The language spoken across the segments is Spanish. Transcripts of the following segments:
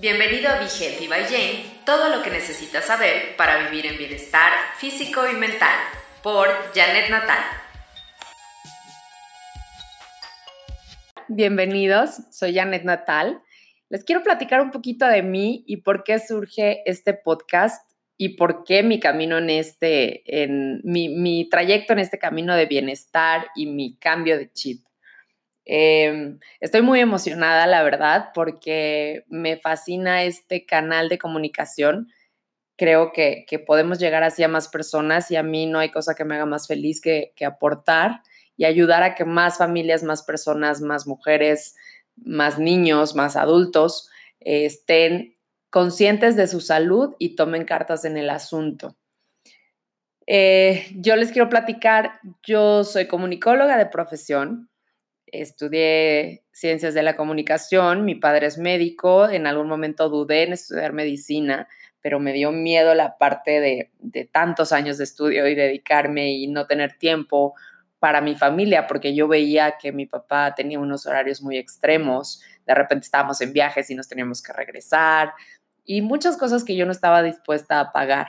Bienvenido a Be Healthy by Jane, todo lo que necesitas saber para vivir en bienestar físico y mental, por Janet Natal. Bienvenidos, soy Janet Natal. Les quiero platicar un poquito de mí y por qué surge este podcast y por qué mi camino en este, en mi, mi trayecto en este camino de bienestar y mi cambio de chip. Em, estoy muy emocionada, la verdad, porque me fascina este canal de comunicación. Creo que, podemos llegar así a más personas y a mí no hay cosa que me haga más feliz que, aportar y ayudar a que más familias, más personas, más mujeres, más niños, más adultos eh, estén conscientes de su salud y tomen cartas en el asunto. Eh, yo les quiero platicar, yo soy comunicóloga de profesión, estudié ciencias de la comunicación, mi padre es médico, en algún momento dudé en estudiar medicina, pero me dio miedo la parte de, tantos años de estudio y dedicarme y no tener tiempo para mi familia, porque yo veía que mi papá tenía unos horarios muy extremos, de repente estábamos en viajes y nos teníamos que regresar, y muchas cosas que yo no estaba dispuesta a pagar.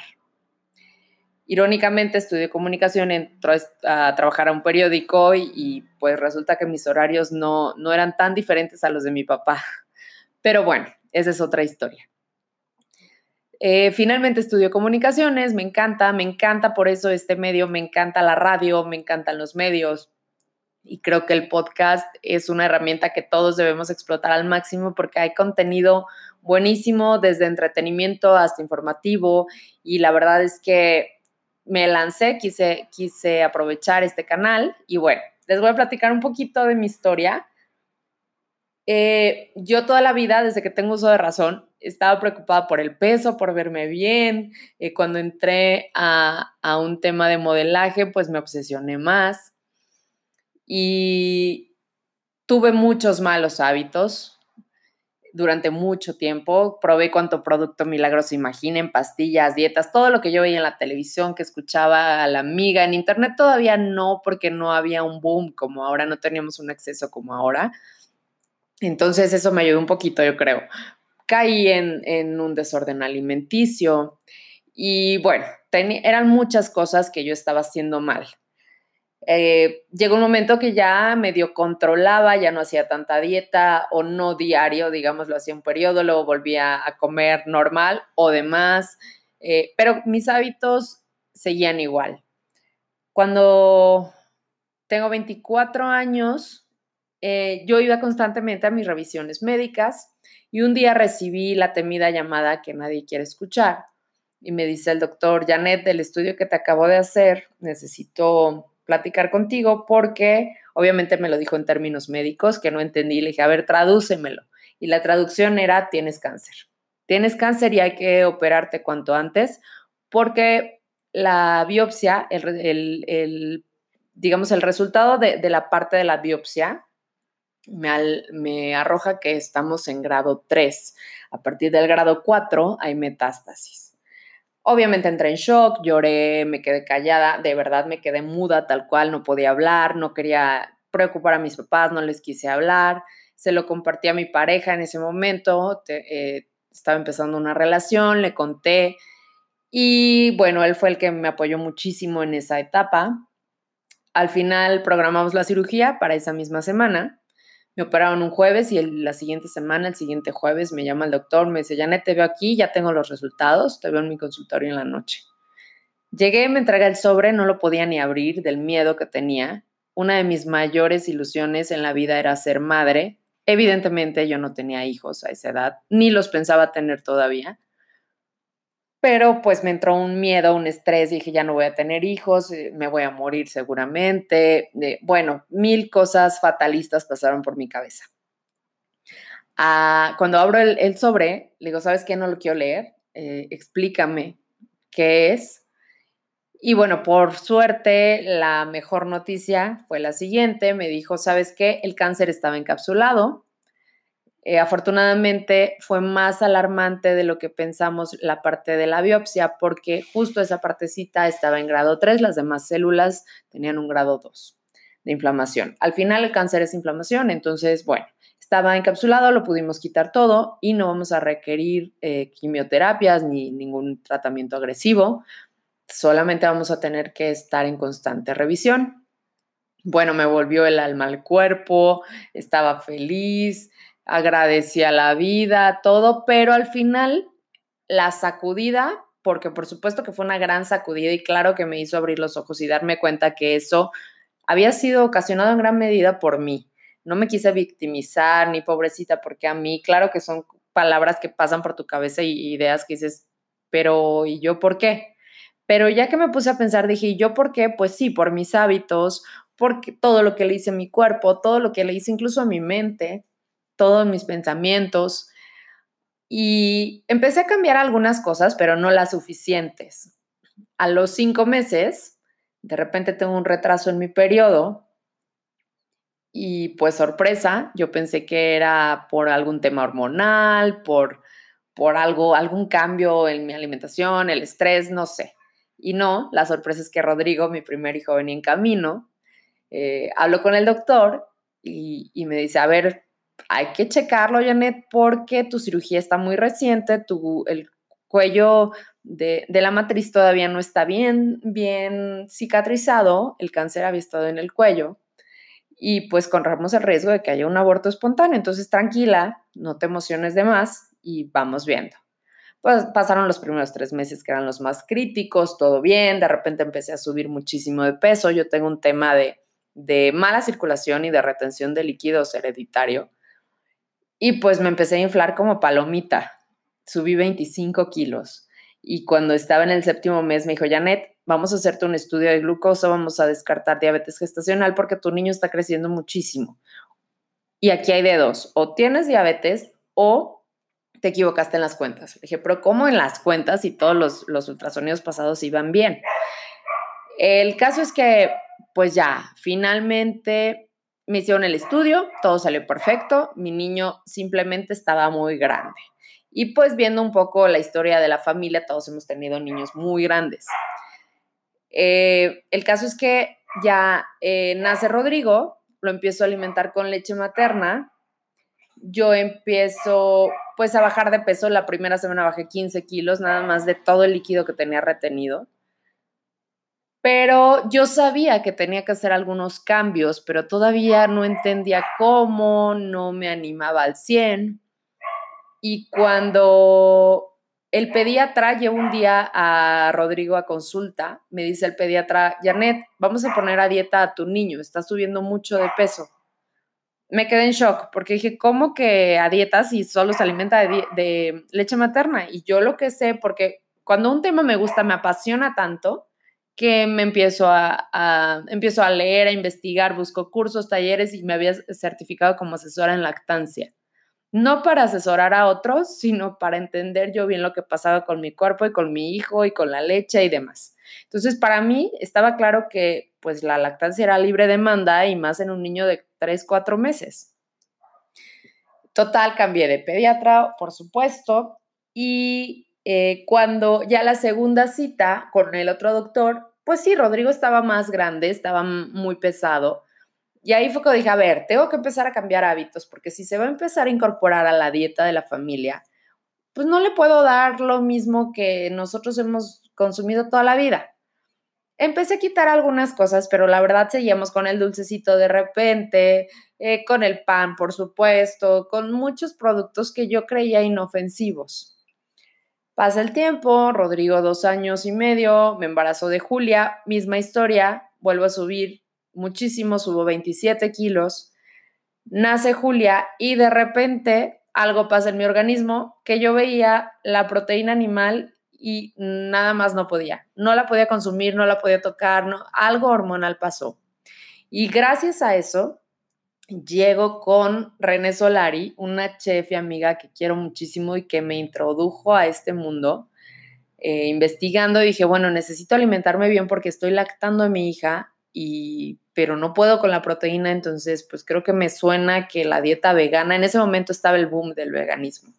Irónicamente estudié comunicación, entró a trabajar a un periódico y, pues resulta que mis horarios no, no eran tan diferentes a los de mi papá. Pero bueno, esa es otra historia. Eh, finalmente estudió comunicaciones, me encanta, me encanta por eso este medio, me encanta la radio, me encantan los medios y creo que el podcast es una herramienta que todos debemos explotar al máximo porque hay contenido buenísimo desde entretenimiento hasta informativo y la verdad es que me lancé, quise, quise aprovechar este canal y bueno, les voy a platicar un poquito de mi historia. Eh, yo toda la vida, desde que tengo uso de razón, estaba preocupada por el peso, por verme bien. Eh, cuando entré a, a un tema de modelaje, pues me obsesioné más y tuve muchos malos hábitos, durante mucho tiempo. Probé cuánto producto milagroso imaginen, pastillas, dietas, todo lo que yo veía en la televisión, que escuchaba a la amiga. En internet todavía no, porque no había un boom como ahora, no teníamos un acceso como ahora. Entonces eso me ayudó un poquito, yo creo. Caí en, un desorden alimenticio y bueno, eran muchas cosas que yo estaba haciendo mal. Eh, llegó un momento que ya medio controlaba, ya no hacía tanta dieta o no diario, digamos, lo hacía un periodo, luego volvía a comer normal o demás, eh, pero mis hábitos seguían igual. Cuando tengo 24 años, eh, yo iba constantemente a mis revisiones médicas y un día recibí la temida llamada que nadie quiere escuchar y me dice el doctor Janet, del estudio que te acabo de hacer, necesito platicar contigo porque obviamente me lo dijo en términos médicos que no entendí. Le dije, a ver, tradúcemelo. Y la traducción era, tienes cáncer. Tienes cáncer y hay que operarte cuanto antes porque la biopsia, el, digamos, el resultado de, la parte de la biopsia me, me, arroja que estamos en grado 3. A partir del grado 4 hay metástasis. Obviamente entré en shock, lloré, me quedé callada, de verdad me quedé muda tal cual, no podía hablar, no quería preocupar a mis papás, no les quise hablar, se lo compartí a mi pareja en ese momento, eh, estaba empezando una relación, le conté y bueno, él fue el que me apoyó muchísimo en esa etapa. Al final programamos la cirugía para esa misma semana me operaron un jueves y la siguiente semana, el siguiente jueves, me llama el doctor, me dice, Janet, te veo aquí, ya tengo los resultados, te veo en mi consultorio en la noche. Llegué, me entrega el sobre, no lo podía ni abrir del miedo que tenía. Una de mis mayores ilusiones en la vida era ser madre. Evidentemente yo no tenía hijos a esa edad, ni los pensaba tener todavía pero pues me entró un miedo, un estrés, dije, ya no voy a tener hijos, eh, me voy a morir seguramente. bueno, mil cosas fatalistas pasaron por mi cabeza. Ah, cuando abro el, sobre, le digo, ¿sabes qué? No lo quiero leer, eh, explícame qué es. Y bueno, por suerte, la mejor noticia fue la siguiente, me dijo, ¿sabes qué? El cáncer estaba encapsulado, eh, afortunadamente fue más alarmante de lo que pensamos la parte de la biopsia porque justo esa partecita estaba en grado 3, las demás células tenían un grado 2 de inflamación. Al final el cáncer es inflamación, entonces, bueno, estaba encapsulado, lo pudimos quitar todo y no vamos a requerir eh, quimioterapias ni ningún tratamiento agresivo. Solamente vamos a tener que estar en constante revisión. Bueno, me volvió el alma al cuerpo, estaba feliz, agradecía la vida, todo, pero al final la sacudida, porque por supuesto que fue una gran sacudida y claro que me hizo abrir los ojos y darme cuenta que eso había sido ocasionado en gran medida por mí. No me quise victimizar ni pobrecita, porque a mí, claro que son palabras que pasan por tu cabeza y ideas que dices, pero ¿y yo por qué? Pero ya que me puse a pensar, dije, ¿y yo por qué? Pues sí, por mis hábitos, porque todo lo que le hice a mi cuerpo, todo lo que le hice incluso a mi mente, todos mis pensamientos. Y empecé a cambiar algunas cosas, pero no las suficientes. A los cinco meses, de repente tengo un retraso en mi periodo y pues sorpresa, yo pensé que era por algún tema hormonal, por, por algo, algún cambio en mi alimentación, el estrés, no sé. Y no, la sorpresa es que Rodrigo, mi primer hijo, venía en camino. Eh, hablo con el doctor y, me dice, a ver, hay que checarlo, Janet, porque tu cirugía está muy reciente, tu, el cuello de, de, la matriz todavía no está bien, bien cicatrizado, el cáncer había estado en el cuello y pues corremos el riesgo de que haya un aborto espontáneo. Entonces, tranquila, no te emociones de más y vamos viendo. Pues pasaron los primeros tres meses que eran los más críticos, todo bien, de repente empecé a subir muchísimo de peso, yo tengo un tema de, de mala circulación y de retención de líquidos hereditario y pues me empecé a inflar como palomita, subí 25 kilos y cuando estaba en el séptimo mes me dijo, Janet, vamos a hacerte un estudio de glucosa, vamos a descartar diabetes gestacional porque tu niño está creciendo muchísimo. Y aquí hay de dos, o tienes diabetes o te equivocaste en las cuentas. Le dije, pero ¿cómo en las cuentas si todos los ultrasonidos pasados iban bien? El caso es que, pues ya, finalmente me hicieron el estudio, todo salió perfecto, mi niño simplemente estaba muy grande. Y pues viendo un poco la historia de la familia, todos hemos tenido niños muy grandes. Eh, el caso es que ya eh, nace Rodrigo, lo empiezo a alimentar con leche materna, yo empiezo pues a bajar de peso. La primera semana bajé 15 kilos, nada más de todo el líquido que tenía retenido. Pero yo sabía que tenía que hacer algunos cambios, pero todavía no entendía cómo, no me animaba al 100. Y cuando el pediatra lleva un día a Rodrigo a consulta, me dice el pediatra, Janet, vamos a poner a dieta a tu niño, está subiendo mucho de peso me quedé en shock porque dije, ¿cómo que a dietas y solo se alimenta de, leche materna? Y yo lo que sé, porque cuando un tema me gusta, me apasiona tanto que me empiezo a, empiezo a leer, a investigar, busco cursos, talleres y me había certificado como asesora en lactancia. No para asesorar a otros, sino para entender yo bien lo que pasaba con mi cuerpo y con mi hijo y con la leche y demás. Entonces, para mí estaba claro que pues la lactancia era libre demanda y más en un niño de 3, 4 meses. Total, cambié de pediatra, por supuesto, y eh, cuando ya la segunda cita con el otro doctor, pues sí, Rodrigo estaba más grande, estaba muy pesado. Y ahí fue cuando dije, a ver, tengo que empezar a cambiar hábitos, porque si se va a empezar a incorporar a la dieta de la familia, pues no le puedo dar lo mismo que nosotros hemos consumido toda la vida. Empecé a quitar algunas cosas, pero la verdad seguíamos con el dulcecito de repente, eh, con el pan, por supuesto, con muchos productos que yo creía inofensivos. Pasa el tiempo, Rodrigo dos años y medio, me embarazó de Julia, misma historia, vuelvo a subir muchísimo, subo 27 kilos, nace Julia y de repente algo pasa en mi organismo que yo veía la proteína animal y nada más no podía. No la podía consumir, no la podía tocar, no, algo hormonal pasó. Y gracias a eso, llego con René Solari, una chef y amiga que quiero muchísimo y que me introdujo a este mundo. Eh, investigando dije, bueno, necesito alimentarme bien porque estoy lactando a mi hija y pero no puedo con la proteína, entonces pues creo que me suena que la dieta vegana, en ese momento estaba el boom del veganismo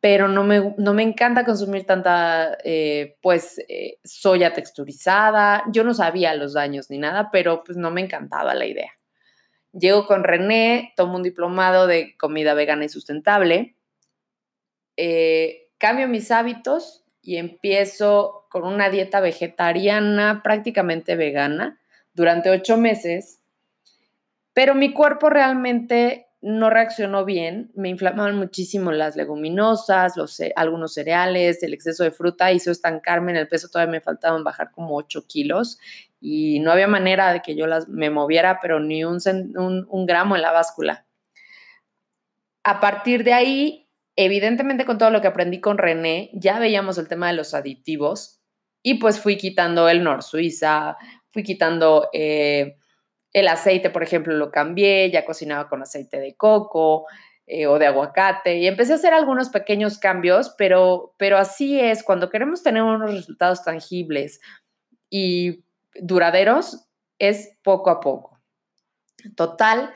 pero no me, no me encanta consumir tanta, eh, pues, eh, soya texturizada. Yo no sabía los daños ni nada, pero pues no me encantaba la idea. Llego con René, tomo un diplomado de comida vegana y sustentable, eh, cambio mis hábitos y empiezo con una dieta vegetariana prácticamente vegana durante ocho meses, pero mi cuerpo realmente no reaccionó bien, me inflamaban muchísimo las leguminosas, los, algunos cereales, el exceso de fruta hizo estancarme en el peso, todavía me faltaban bajar como 8 kilos y no había manera de que yo las, me moviera, pero ni un, un gramo en la báscula. A partir de ahí, evidentemente con todo lo que aprendí con René, ya veíamos el tema de los aditivos y pues fui quitando el Nor Suiza, fui quitando... Eh, el aceite, por ejemplo, lo cambié, ya cocinaba con aceite de coco eh, o de aguacate y empecé a hacer algunos pequeños cambios, pero, pero así es, cuando queremos tener unos resultados tangibles y duraderos, es poco a poco. Total,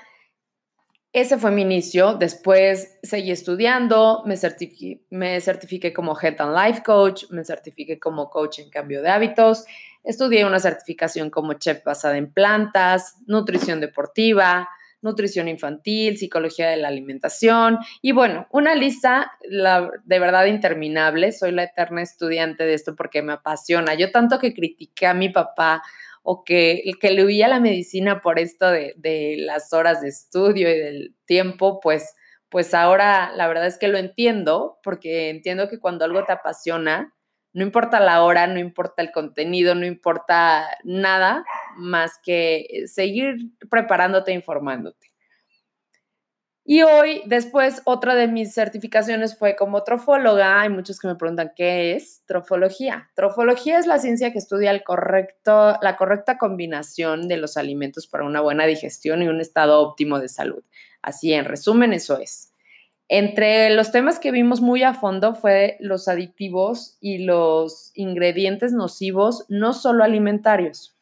ese fue mi inicio. Después seguí estudiando, me certifiqué, me certifiqué como Health and Life Coach, me certifiqué como coach en cambio de hábitos Estudié una certificación como chef basada en plantas, nutrición deportiva, nutrición infantil, psicología de la alimentación y bueno, una lista de verdad interminable. Soy la eterna estudiante de esto porque me apasiona. Yo tanto que critiqué a mi papá o que, que le huía la medicina por esto de, de las horas de estudio y del tiempo, pues, pues ahora la verdad es que lo entiendo porque entiendo que cuando algo te apasiona, no importa la hora, no importa el contenido, no importa nada más que seguir preparándote e informándote. Y hoy, después, otra de mis certificaciones fue como trofóloga. Hay muchos que me preguntan qué es trofología. Trofología es la ciencia que estudia el correcto, la correcta combinación de los alimentos para una buena digestión y un estado óptimo de salud. Así, en resumen, eso es. Entre los temas que vimos muy a fondo fue los aditivos y los ingredientes nocivos, no solo alimentarios.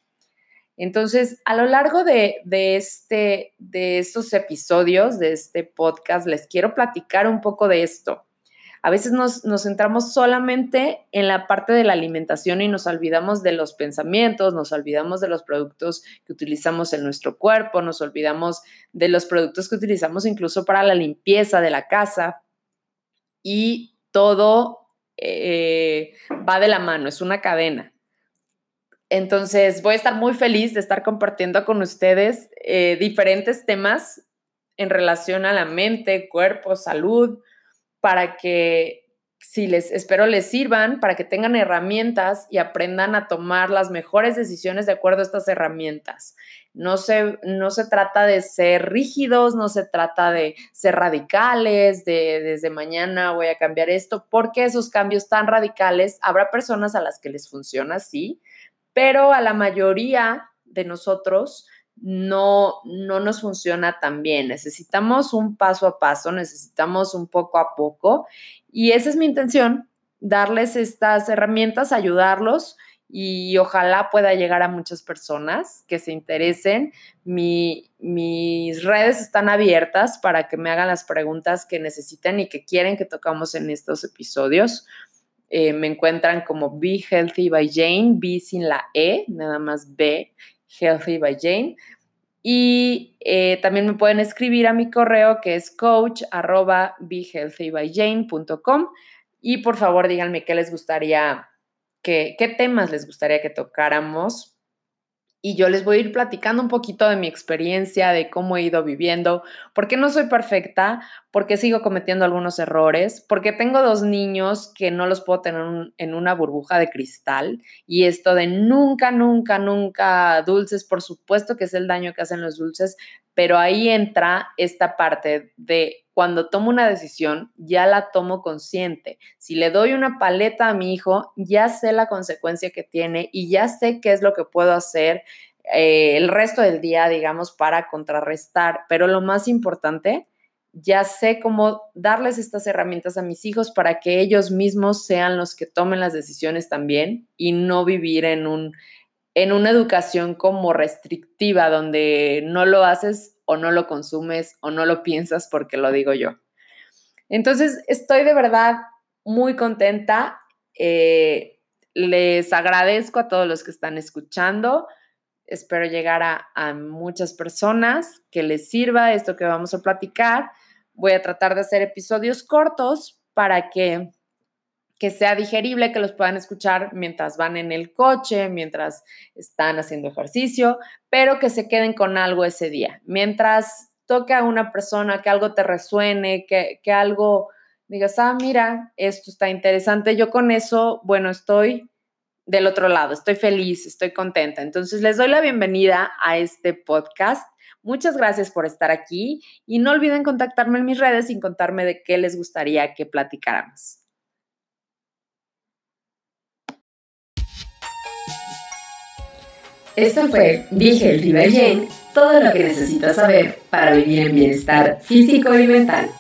Entonces, a lo largo de, este, de estos episodios, de este podcast, les quiero platicar un poco de esto. A veces nos, centramos solamente en la parte de la alimentación y nos olvidamos de los pensamientos, nos olvidamos de los productos que utilizamos en nuestro cuerpo, nos olvidamos de los productos que utilizamos incluso para la limpieza de la casa y todo eh, va de la mano, es una cadena. Entonces voy a estar muy feliz de estar compartiendo con ustedes eh, diferentes temas en relación a la mente, cuerpo, salud, para que, si les espero les sirvan, para que tengan herramientas y aprendan a tomar las mejores decisiones de acuerdo a estas herramientas. No se, no se trata de ser rígidos, no se trata de ser radicales, de desde mañana voy a cambiar esto, porque esos cambios tan radicales habrá personas a las que les funciona así, pero a la mayoría de nosotros no, no nos funciona tan bien. Necesitamos un paso a paso, necesitamos un poco a poco y esa es mi intención, darles estas herramientas, ayudarlos y ojalá pueda llegar a muchas personas que se interesen. mis redes están abiertas para que me hagan las preguntas que necesiten y que quieren que tocamos en estos episodios. Eh, me encuentran como Be Healthy by Jane, B sin la E, nada más B, Healthy by Jane. Y eh, también me pueden escribir a mi correo que es coach arroba y por favor díganme qué les gustaría, qué temas les gustaría que tocáramos y yo les voy a ir platicando un poquito de mi experiencia, de cómo he ido viviendo, porque no soy perfecta, porque sigo cometiendo algunos errores, porque tengo dos niños que no los puedo tener en una burbuja de cristal y esto de nunca, nunca, nunca dulces, por supuesto que es el daño que hacen los dulces, pero ahí entra esta parte de cuando tomo una decisión, ya la tomo consciente. Si le doy una paleta a mi hijo, ya sé la consecuencia que tiene y ya sé qué es lo que puedo hacer eh, el resto del día, digamos, para contrarrestar. Pero lo más importante, ya sé cómo darles estas herramientas a mis hijos para que ellos mismos sean los que tomen las decisiones también y no vivir en un en una educación como restrictiva, donde no lo haces o no lo consumes o no lo piensas porque lo digo yo. Entonces, estoy de verdad muy contenta. Eh, les agradezco a todos los que están escuchando. Espero llegar a, a muchas personas que les sirva esto que vamos a platicar. Voy a tratar de hacer episodios cortos para que que sea digerible, que los puedan escuchar mientras van en el coche, mientras están haciendo ejercicio, pero que se queden con algo ese día. Mientras toque a una persona, que algo te resuene, que, que algo digas, ah, mira, esto está interesante, yo con eso, bueno, estoy del otro lado, estoy feliz, estoy contenta. Entonces, les doy la bienvenida a este podcast. Muchas gracias por estar aquí y no olviden contactarme en mis redes sin contarme de qué les gustaría que platicáramos. Esto fue Dije el Jane, todo lo que necesitas saber para vivir en bienestar físico y mental.